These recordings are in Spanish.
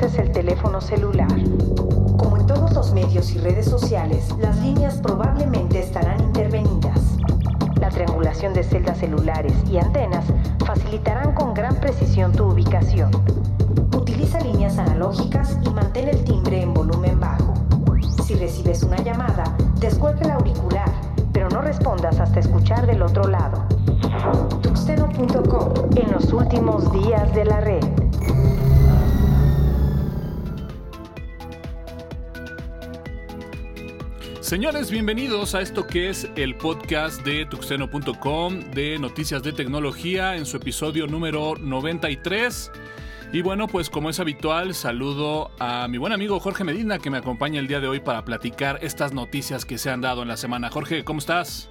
uses el teléfono celular. Como en todos los medios y redes sociales, las líneas probablemente estarán intervenidas. La triangulación de celdas celulares y antenas facilitarán con gran precisión tu ubicación. Utiliza líneas analógicas y mantén el timbre en volumen bajo. Si recibes una llamada, descuelga el auricular, pero no respondas hasta escuchar del otro lado. Tuxteno.com en los últimos días de la red. Señores, bienvenidos a esto que es el podcast de tuxeno.com de noticias de tecnología en su episodio número 93. Y bueno, pues como es habitual, saludo a mi buen amigo Jorge Medina que me acompaña el día de hoy para platicar estas noticias que se han dado en la semana. Jorge, ¿cómo estás?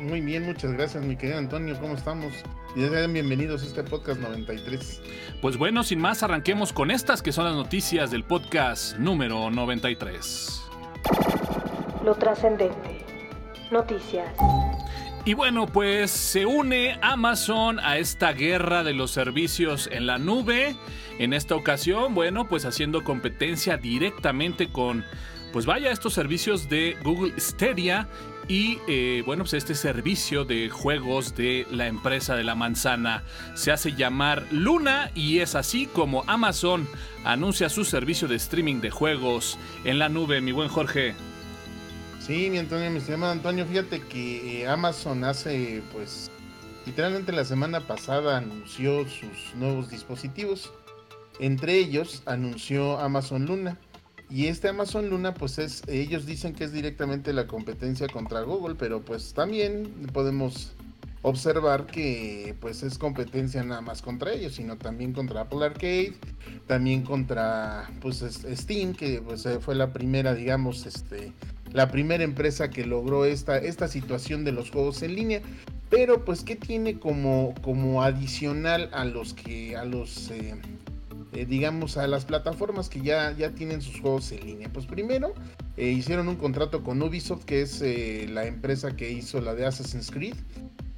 Muy bien, muchas gracias mi querido Antonio, ¿cómo estamos? Y bienvenidos a este podcast 93. Pues bueno, sin más, arranquemos con estas que son las noticias del podcast número 93. Lo trascendente. Noticias. Y bueno, pues se une Amazon a esta guerra de los servicios en la nube. En esta ocasión, bueno, pues haciendo competencia directamente con, pues vaya, estos servicios de Google Stadia y eh, bueno, pues este servicio de juegos de la empresa de la manzana se hace llamar Luna y es así como Amazon anuncia su servicio de streaming de juegos en la nube, mi buen Jorge. Sí, mi Antonio, mi estimado Antonio, fíjate que eh, Amazon hace, pues, literalmente la semana pasada anunció sus nuevos dispositivos. Entre ellos anunció Amazon Luna. Y este Amazon Luna, pues es, ellos dicen que es directamente la competencia contra Google, pero pues también podemos observar que pues es competencia nada más contra ellos, sino también contra Apple Arcade, también contra pues Steam, que pues fue la primera, digamos, este la primera empresa que logró esta, esta situación de los juegos en línea. Pero pues, ¿qué tiene como, como adicional a los que, a los, eh, eh, digamos, a las plataformas que ya, ya tienen sus juegos en línea? Pues primero, eh, hicieron un contrato con Ubisoft, que es la empresa que hizo la de Assassin's Creed.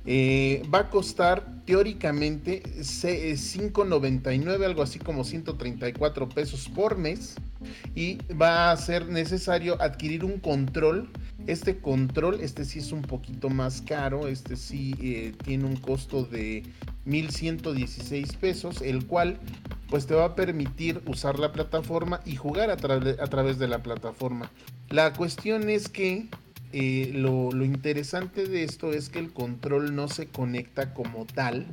Va a costar teóricamente 5.99, algo así como 134 pesos por mes y va a ser necesario adquirir un control. Este control, este sí es un poquito más caro, este sí eh, tiene un costo de 1116 pesos, el cual pues te va a permitir usar la plataforma y jugar a, través de la plataforma. La cuestión es que eh, lo, lo interesante de esto es que el control no se conecta como tal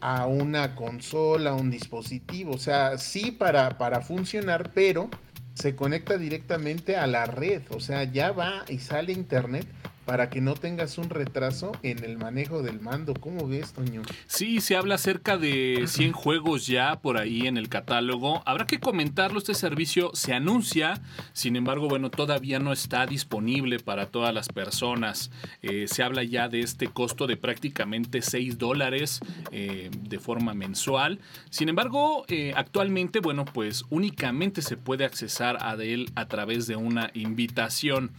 a una consola, a un dispositivo. O sea, sí para, para funcionar, pero se conecta directamente a la red. O sea, ya va y sale internet para que no tengas un retraso en el manejo del mando. ¿Cómo ves, Toño? Sí, se habla cerca de 100 juegos ya por ahí en el catálogo. Habrá que comentarlo, este servicio se anuncia, sin embargo, bueno, todavía no está disponible para todas las personas. Eh, se habla ya de este costo de prácticamente 6 dólares eh, de forma mensual. Sin embargo, eh, actualmente, bueno, pues únicamente se puede accesar a él a través de una invitación.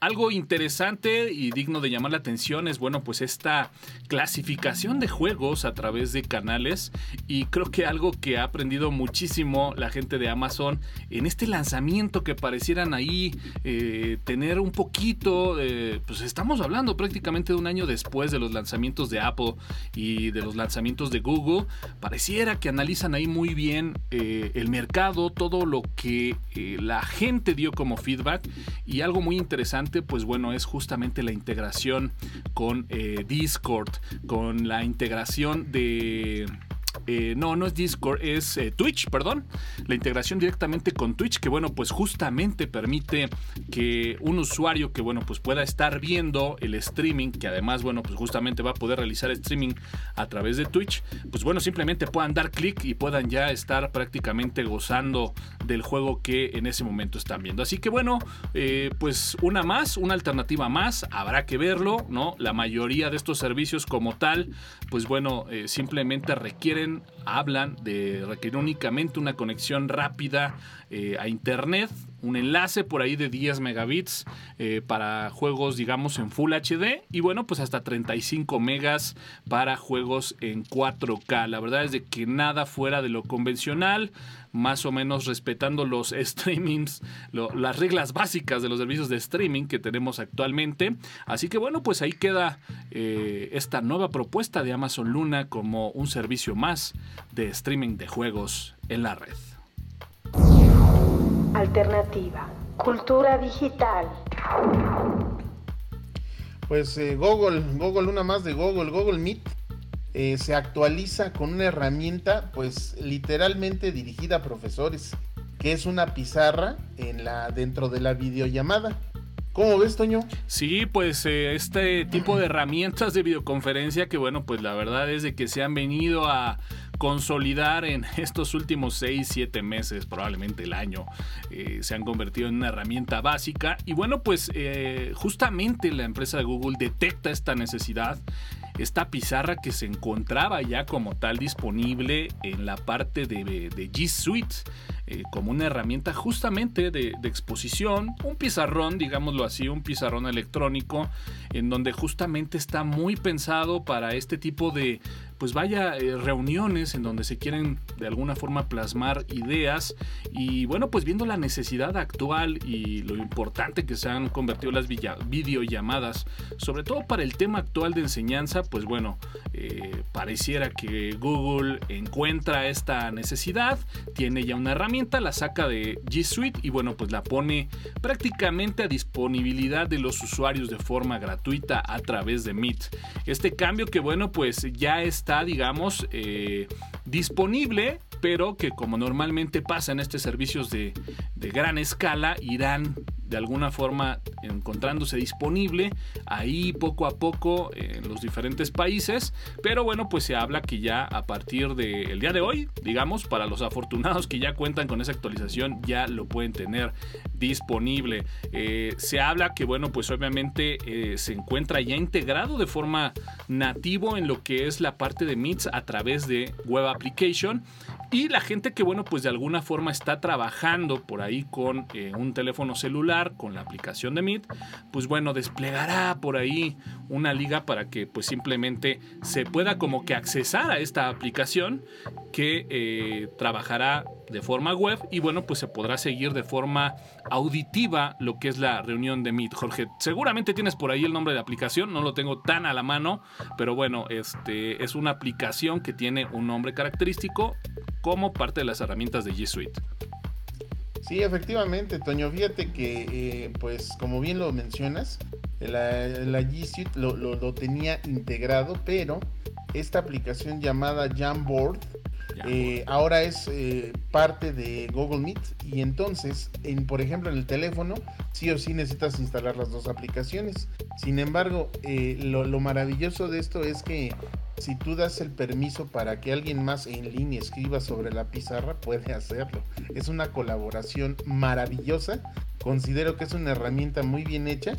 algo interesante interesante y digno de llamar la atención es, bueno, pues esta clasificación de juegos a través de canales. Y creo que algo que ha aprendido muchísimo la gente de Amazon en este lanzamiento que parecieran ahí eh, tener un poquito, pues estamos hablando prácticamente de un año después de los lanzamientos de Apple y de los lanzamientos de Google, pareciera que analizan ahí muy bien eh, el mercado, todo lo que la gente dio como feedback y algo muy interesante, pues bueno, es justamente la integración con eh, Discord, con la integración de eh, no, no es Discord, es eh, Twitch, perdón. La integración directamente con Twitch, que bueno, pues justamente permite que un usuario que bueno, pues pueda estar viendo el streaming, que además, bueno, pues justamente va a poder realizar streaming a través de Twitch, pues bueno, simplemente puedan dar clic y puedan ya estar prácticamente gozando del juego que en ese momento están viendo. Así que bueno, eh, pues una más, una alternativa más, habrá que verlo, ¿no? La mayoría de estos servicios como tal, pues bueno, simplemente requieren hablan de requerir únicamente una conexión rápida eh, a internet un enlace por ahí de 10 megabits eh, para juegos, digamos, en Full HD y bueno, pues hasta 35 megas para juegos en 4K. La verdad es de que nada fuera de lo convencional, más o menos respetando los streamings, las reglas básicas de los servicios de streaming que tenemos actualmente. Así que bueno, pues ahí queda eh, esta nueva propuesta de Amazon Luna como un servicio más de streaming de juegos en la red. Alternativa. Cultura digital. Pues eh, Google, Google, una más de Google, Google Meet, eh, se actualiza con una herramienta, pues literalmente dirigida a profesores, que es una pizarra en la, dentro de la videollamada. ¿Cómo ves, Toño? Sí, pues eh, este tipo de herramientas de videoconferencia que, bueno, pues la verdad es de que se han venido a consolidar en estos últimos 6, 7 meses, probablemente el año, eh, se han convertido en una herramienta básica. Y bueno, pues eh, justamente la empresa de Google detecta esta necesidad esta pizarra que se encontraba ya como tal disponible en la parte de, de G Suite. Eh, como una herramienta justamente de, exposición, un pizarrón, digámoslo así, un pizarrón electrónico, en donde justamente está muy pensado para este tipo de, pues vaya, eh, reuniones en donde se quieren de alguna forma plasmar ideas. Y bueno, pues viendo la necesidad actual y lo importante que se han convertido las videollamadas, sobre todo para el tema actual de enseñanza, pues bueno, eh, pareciera que Google encuentra esta necesidad, tiene ya una herramienta, la saca de G Suite y bueno, pues la pone prácticamente a disponibilidad de los usuarios de forma gratuita a través de Meet. Este cambio que bueno, pues ya está, digamos, eh, disponible pero que como normalmente pasa en estos servicios de, de, gran escala, irán de alguna forma encontrándose disponible ahí poco a poco en los diferentes países. Pero bueno, pues se habla que ya a partir del día de hoy, digamos, para los afortunados que ya cuentan con esa actualización, ya lo pueden tener disponible. Eh, se habla que, bueno, pues obviamente eh, se encuentra ya integrado de forma nativo en lo que es la parte de Meets a través de Web Application. Y la gente que, bueno, pues de alguna forma está trabajando por ahí con eh, un teléfono celular, con la aplicación de Meet, pues bueno, desplegará por ahí una liga para que pues simplemente se pueda como que accesar a esta aplicación que eh, trabajará de forma web y bueno, pues se podrá seguir de forma auditiva lo que es la reunión de Meet. Jorge, seguramente tienes por ahí el nombre de aplicación, no lo tengo tan a la mano, pero bueno, este es una aplicación que tiene un nombre característico como parte de las herramientas de G Suite. Sí, efectivamente, Toño, fíjate que, eh, pues como bien lo mencionas, la, G Suite lo, lo, tenía integrado, pero esta aplicación llamada Jamboard eh, ahora es eh, parte de Google Meet y entonces, en, por ejemplo, en el teléfono, sí o sí necesitas instalar las dos aplicaciones. Sin embargo, eh, lo, maravilloso de esto es que si tú das el permiso para que alguien más en línea escriba sobre la pizarra, puede hacerlo. Es una colaboración maravillosa. Considero que es una herramienta muy bien hecha.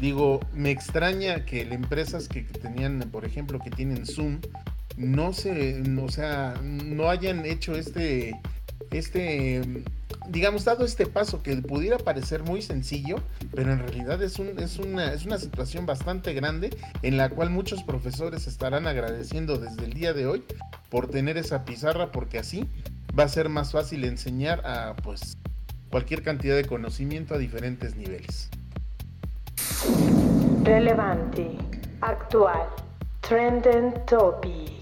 Digo, me extraña que las empresas que tenían, por ejemplo, que tienen Zoom, no se, o sea, no hayan hecho este, este, digamos, dado este paso que pudiera parecer muy sencillo, pero en realidad es, un, es, una, es una situación bastante grande en la cual muchos profesores estarán agradeciendo desde el día de hoy por tener esa pizarra, porque así va a ser más fácil enseñar a, pues, cualquier cantidad de conocimiento a diferentes niveles. Relevante, actual, trending topic.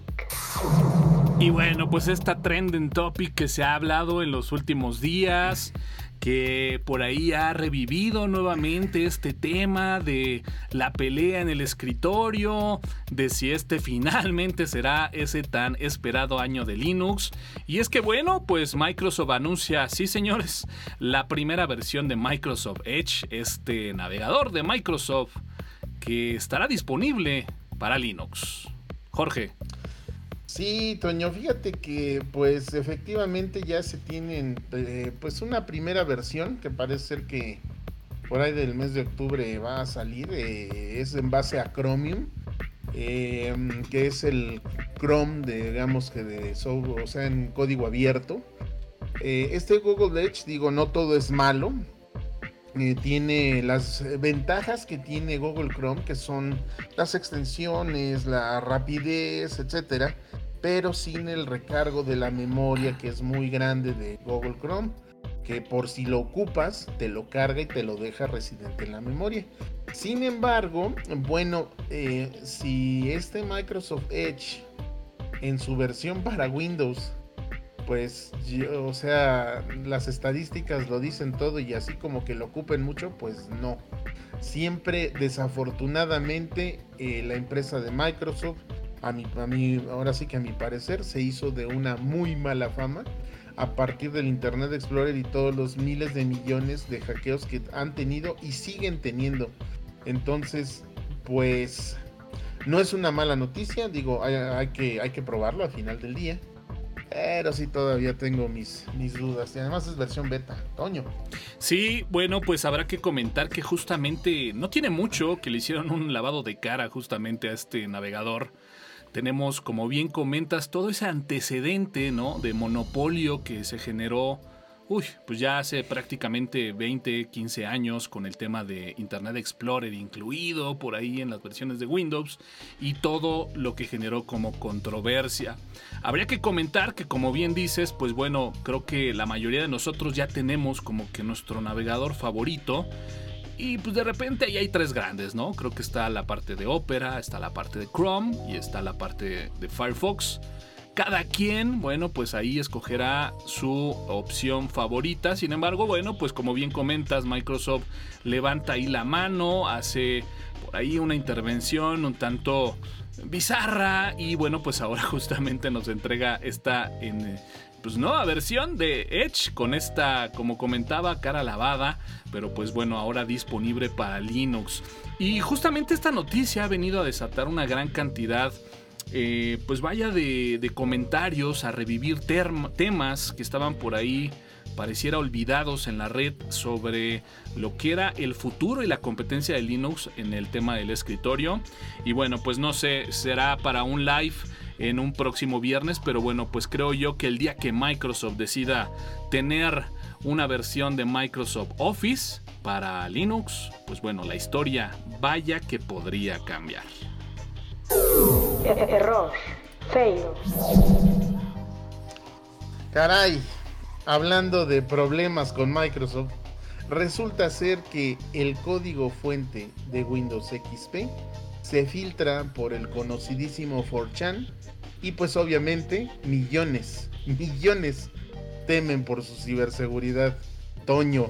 Y bueno, pues esta trending topic que se ha hablado en los últimos días, que por ahí ha revivido nuevamente este tema de la pelea en el escritorio, de si este finalmente será ese tan esperado año de Linux. Y es que bueno, pues Microsoft anuncia, sí señores, la primera versión de Microsoft Edge, este navegador de Microsoft, que estará disponible para Linux. Jorge. Sí, Toño, fíjate que pues efectivamente ya se tienen eh, pues una primera versión que parece ser que por ahí del mes de octubre va a salir, eh, es en base a Chromium, em, que es el Chrome, de, digamos que de o sea, en código abierto. Eh, este Google Edge, digo, no todo es malo, eh, tiene las ventajas que tiene Google Chrome, que son las extensiones, la rapidez, etcétera, pero sin el recargo de la memoria que es muy grande de Google Chrome, que por si lo ocupas te lo carga y te lo deja residente en la memoria. Sin embargo, bueno, eh, si este Microsoft Edge en su versión para Windows pues, o sea, las estadísticas lo dicen todo y así como que lo ocupen mucho, pues no. Siempre, desafortunadamente, eh, la empresa de Microsoft, a mi, a mí, ahora sí que a mi parecer, se hizo de una muy mala fama a partir del Internet Explorer y todos los miles de millones de hackeos que han tenido y siguen teniendo. Entonces, pues, no es una mala noticia, digo, hay, que, hay que probarlo al final del día. Pero sí todavía tengo mis, mis dudas. Y además es versión beta. Toño. Sí, bueno, pues habrá que comentar que justamente no tiene mucho que le hicieron un lavado de cara justamente a este navegador. Tenemos, como bien comentas, todo ese antecedente, ¿no? De monopolio que se generó uy, pues ya hace prácticamente 20, 15 años con el tema de Internet Explorer incluido por ahí en las versiones de Windows y todo lo que generó como controversia. Habría que comentar que como bien dices, pues bueno, creo que la mayoría de nosotros ya tenemos como que nuestro navegador favorito. Y pues de repente ahí hay tres grandes, ¿no? Creo que está la parte de Opera, está la parte de Chrome y está la parte de Firefox. Cada quien, bueno, pues ahí escogerá su opción favorita. Sin embargo, bueno, pues como bien comentas, Microsoft levanta ahí la mano, hace por ahí una intervención un tanto bizarra y bueno, pues ahora justamente nos entrega esta pues no, versión de Edge con esta, como comentaba, cara lavada, pero pues bueno, ahora disponible para Linux. Y justamente esta noticia ha venido a desatar una gran cantidad eh, pues vaya de, comentarios, a revivir temas que estaban por ahí, pareciera olvidados en la red sobre lo que era el futuro y la competencia de Linux en el tema del escritorio. Y bueno, pues no sé, será para un live en un próximo viernes, pero bueno, pues creo yo que el día que Microsoft decida tener una versión de Microsoft Office para Linux, pues bueno, la historia vaya que podría cambiar. Error. Fail. Caray, hablando de problemas con Microsoft, resulta ser que el código fuente de Windows XP se filtra por el conocidísimo 4chan y pues obviamente millones, millones temen por su ciberseguridad. Toño,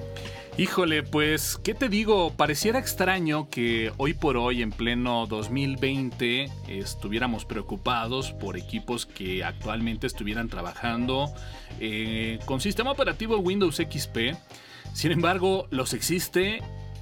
Híjole, pues, ¿qué te digo? Pareciera extraño que hoy por hoy, en pleno 2020, estuviéramos preocupados por equipos que actualmente estuvieran trabajando eh, con sistema operativo Windows XP. Sin embargo, los existe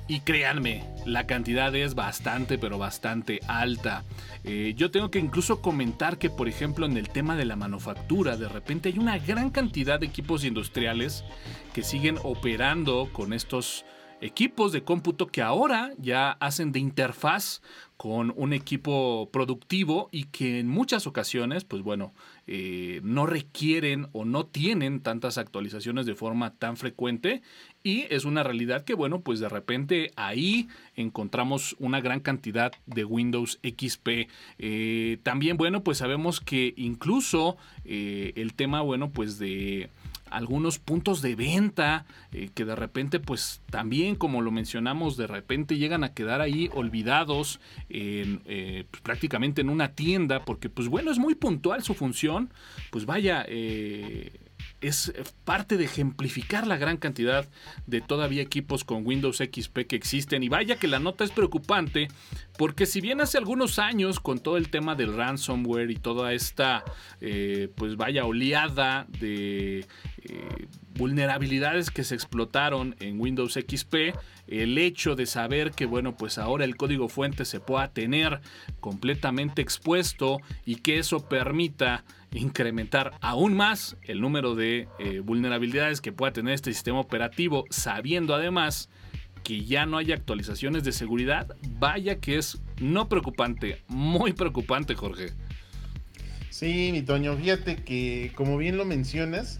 y créanme, la cantidad es bastante, pero bastante alta. Eh, yo tengo que incluso comentar que, por ejemplo, en el tema de la manufactura, de repente hay una gran cantidad de equipos industriales que siguen operando con estos equipos de cómputo que ahora ya hacen de interfaz con un equipo productivo y que en muchas ocasiones, pues bueno, eh, no requieren o no tienen tantas actualizaciones de forma tan frecuente y es una realidad que, bueno, pues de repente ahí encontramos una gran cantidad de Windows XP. Eh, también, bueno, pues sabemos que incluso eh, el tema, bueno, pues de algunos puntos de venta eh, que de repente pues también como lo mencionamos de repente llegan a quedar ahí olvidados en, pues, prácticamente en una tienda porque pues bueno es muy puntual su función pues vaya es parte de ejemplificar la gran cantidad de todavía equipos con Windows XP que existen. Y vaya que la nota es preocupante, porque si bien hace algunos años, con todo el tema del ransomware y toda esta, eh, pues vaya oleada de eh, vulnerabilidades que se explotaron en Windows XP, el hecho de saber que, bueno, pues ahora el código fuente se pueda tener completamente expuesto y que eso permita incrementar aún más el número de eh, vulnerabilidades que pueda tener este sistema operativo, sabiendo además que ya no hay actualizaciones de seguridad, vaya que es no preocupante, muy preocupante, Jorge. Sí, mi Toño, fíjate que como bien lo mencionas,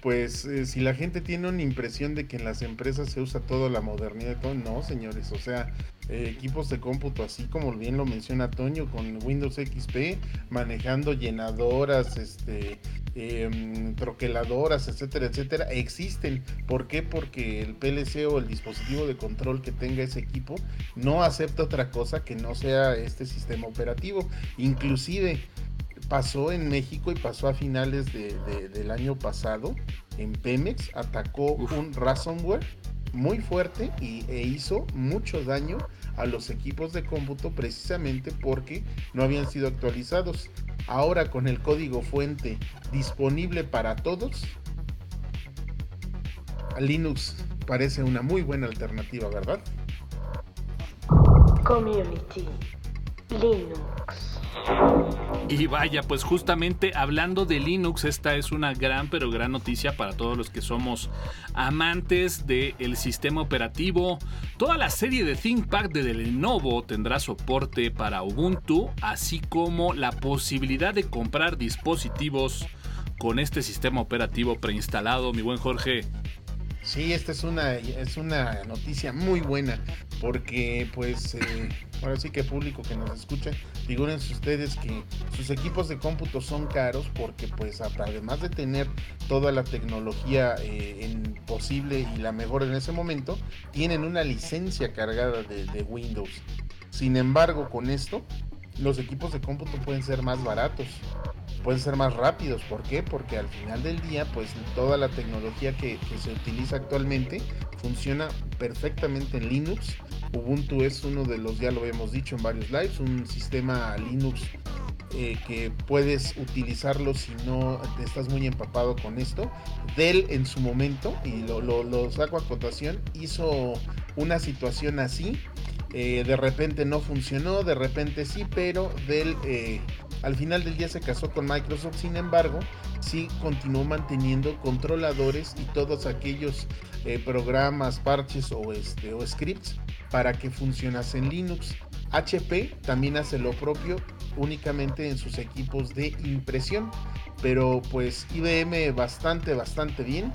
pues eh, si la gente tiene una impresión de que en las empresas se usa toda la modernidad, todo, no, señores, o sea, eh, equipos de cómputo, así como bien lo menciona Toño, con Windows XP, manejando llenadoras, este, em, troqueladoras, etcétera, etcétera, existen. ¿Por qué? Porque el PLC o el dispositivo de control que tenga ese equipo no acepta otra cosa que no sea este sistema operativo. Inclusive pasó en México y pasó a finales del año pasado en Pemex, atacó un ransomware muy fuerte y, e hizo mucho daño a los equipos de cómputo precisamente porque no habían sido actualizados. Ahora con el código fuente disponible para todos, Linux parece una muy buena alternativa, ¿verdad? Community Linux. Y vaya, pues justamente hablando de Linux, esta es una gran pero gran noticia para todos los que somos amantes del sistema operativo. Toda la serie de ThinkPad de Lenovo tendrá soporte para Ubuntu, así como la posibilidad de comprar dispositivos con este sistema operativo preinstalado, mi buen Jorge. Sí, esta es una, es una noticia muy buena porque pues eh, ahora sí que público que nos escucha, figúrense ustedes que sus equipos de cómputo son caros porque pues además de tener toda la tecnología eh, posible y la mejor en ese momento, tienen una licencia cargada de, de Windows. Sin embargo, con esto, los equipos de cómputo pueden ser más baratos pueden ser más rápidos. ¿Por qué? Porque al final del día, pues toda la tecnología que, se utiliza actualmente funciona perfectamente en Linux. Ubuntu es uno de los, ya lo hemos dicho en varios lives, un sistema Linux eh, que puedes utilizarlo si no te estás muy empapado con esto. Dell en su momento, y lo, lo, saco a cotación, hizo una situación así. Eh, de repente no funcionó, de repente sí, pero Dell eh, al final del día se casó con Microsoft, sin embargo, sí continuó manteniendo controladores y todos aquellos eh, programas, parches o, este, o scripts para que funcionase en Linux. HP también hace lo propio únicamente en sus equipos de impresión, pero pues IBM bastante, bastante bien.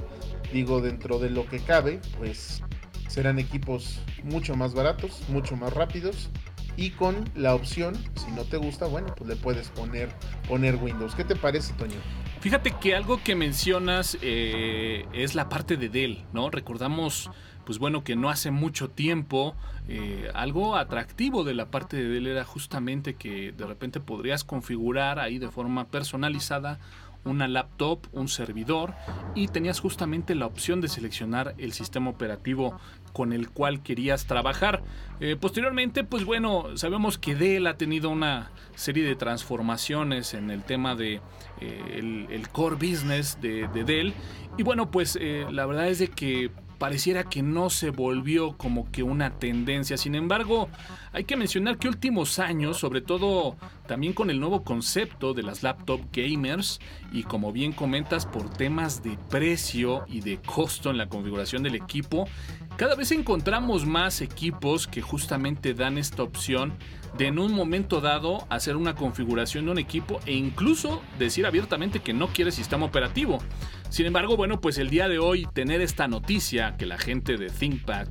Digo, dentro de lo que cabe, pues serán equipos mucho más baratos, mucho más rápidos y con la opción, si no te gusta, bueno, pues le puedes poner, poner Windows. ¿Qué te parece, Toño? Fíjate que algo que mencionas eh, es la parte de Dell, ¿no? Recordamos, pues bueno, que no hace mucho tiempo eh, algo atractivo de la parte de Dell era justamente que de repente podrías configurar ahí de forma personalizada una laptop, un servidor y tenías justamente la opción de seleccionar el sistema operativo con el cual querías trabajar. Eh, posteriormente, pues bueno, sabemos que Dell ha tenido una serie de transformaciones en el tema de eh, el, core business de, Dell. Y bueno, pues eh, la verdad es de que pareciera que no se volvió como que una tendencia. Sin embargo, hay que mencionar que últimos años, sobre todo también con el nuevo concepto de las laptop gamers y como bien comentas por temas de precio y de costo en la configuración del equipo, cada vez encontramos más equipos que justamente dan esta opción de en un momento dado hacer una configuración de un equipo e incluso decir abiertamente que no quiere sistema operativo. Sin embargo, bueno, pues el día de hoy tener esta noticia que la gente de ThinkPad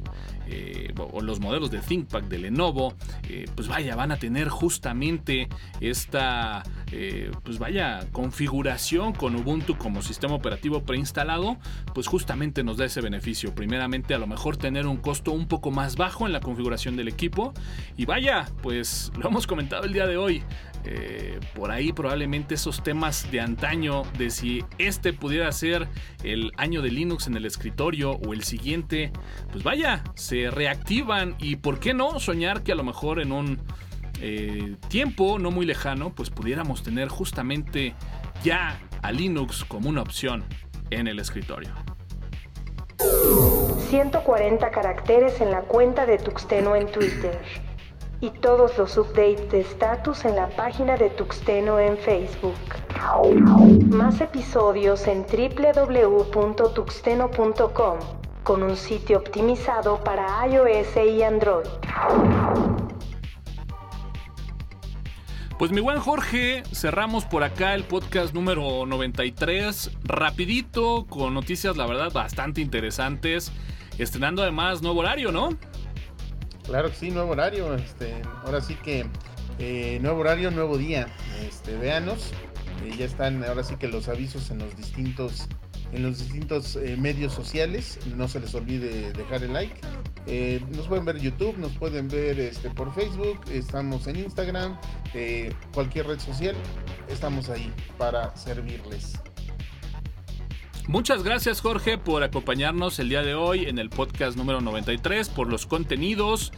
eh, o los modelos de ThinkPad de Lenovo, eh, pues vaya, van a tener justamente esta, eh, pues vaya, configuración con Ubuntu como sistema operativo preinstalado, pues justamente nos da ese beneficio. Primeramente, a lo mejor tener un costo un poco más bajo en la configuración del equipo. Y vaya, pues lo hemos comentado el día de hoy. Por ahí probablemente esos temas de antaño de si este pudiera ser el año de Linux en el escritorio o el siguiente, pues vaya, se reactivan y por qué no soñar que a lo mejor en un eh, tiempo no muy lejano pues pudiéramos tener justamente ya a Linux como una opción en el escritorio. 140 caracteres en la cuenta de Tuxteno en Twitter y todos los updates de status en la página de Tuxteno en Facebook. Más episodios en www.tuxteno.com con un sitio optimizado para iOS y Android. Pues mi buen Jorge, cerramos por acá el podcast número 93, rapidito, con noticias la verdad bastante interesantes, estrenando además nuevo horario, ¿no? Claro que sí, nuevo horario, este, ahora sí que eh, nuevo horario, nuevo día, este, véanos, eh, ya están ahora sí que los avisos en los distintos en los distintos eh, medios sociales. No se les olvide dejar el like. Eh, nos pueden ver YouTube, nos pueden ver este, por Facebook, estamos en Instagram, eh, cualquier red social, estamos ahí para servirles. Muchas gracias Jorge por acompañarnos el día de hoy en el podcast número 93, por los contenidos.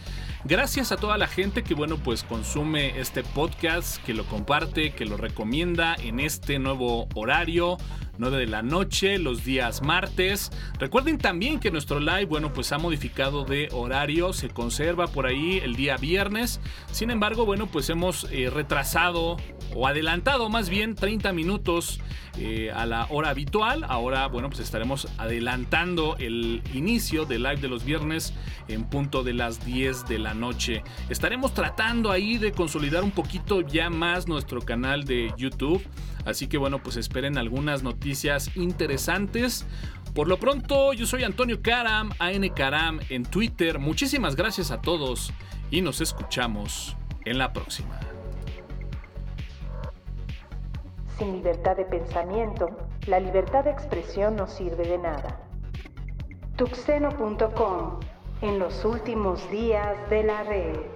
Gracias a toda la gente que bueno pues consume este podcast, que lo comparte, que lo recomienda en este nuevo horario. 9 de la noche, los días martes. Recuerden también que nuestro live, bueno, pues ha modificado de horario, se conserva por ahí el día viernes. Sin embargo, bueno, pues hemos eh, retrasado o adelantado más bien 30 minutos eh, a la hora habitual. Ahora, bueno, pues estaremos adelantando el inicio del live de los viernes en punto de las 10 de la noche. Estaremos tratando ahí de consolidar un poquito ya más nuestro canal de YouTube. Así que bueno, pues esperen algunas noticias interesantes. Por lo pronto, yo soy Antonio Karam, AN Karam en Twitter. Muchísimas gracias a todos y nos escuchamos en la próxima. Sin libertad de pensamiento, la libertad de expresión no sirve de nada. Tuxeno.com, en los últimos días de la red.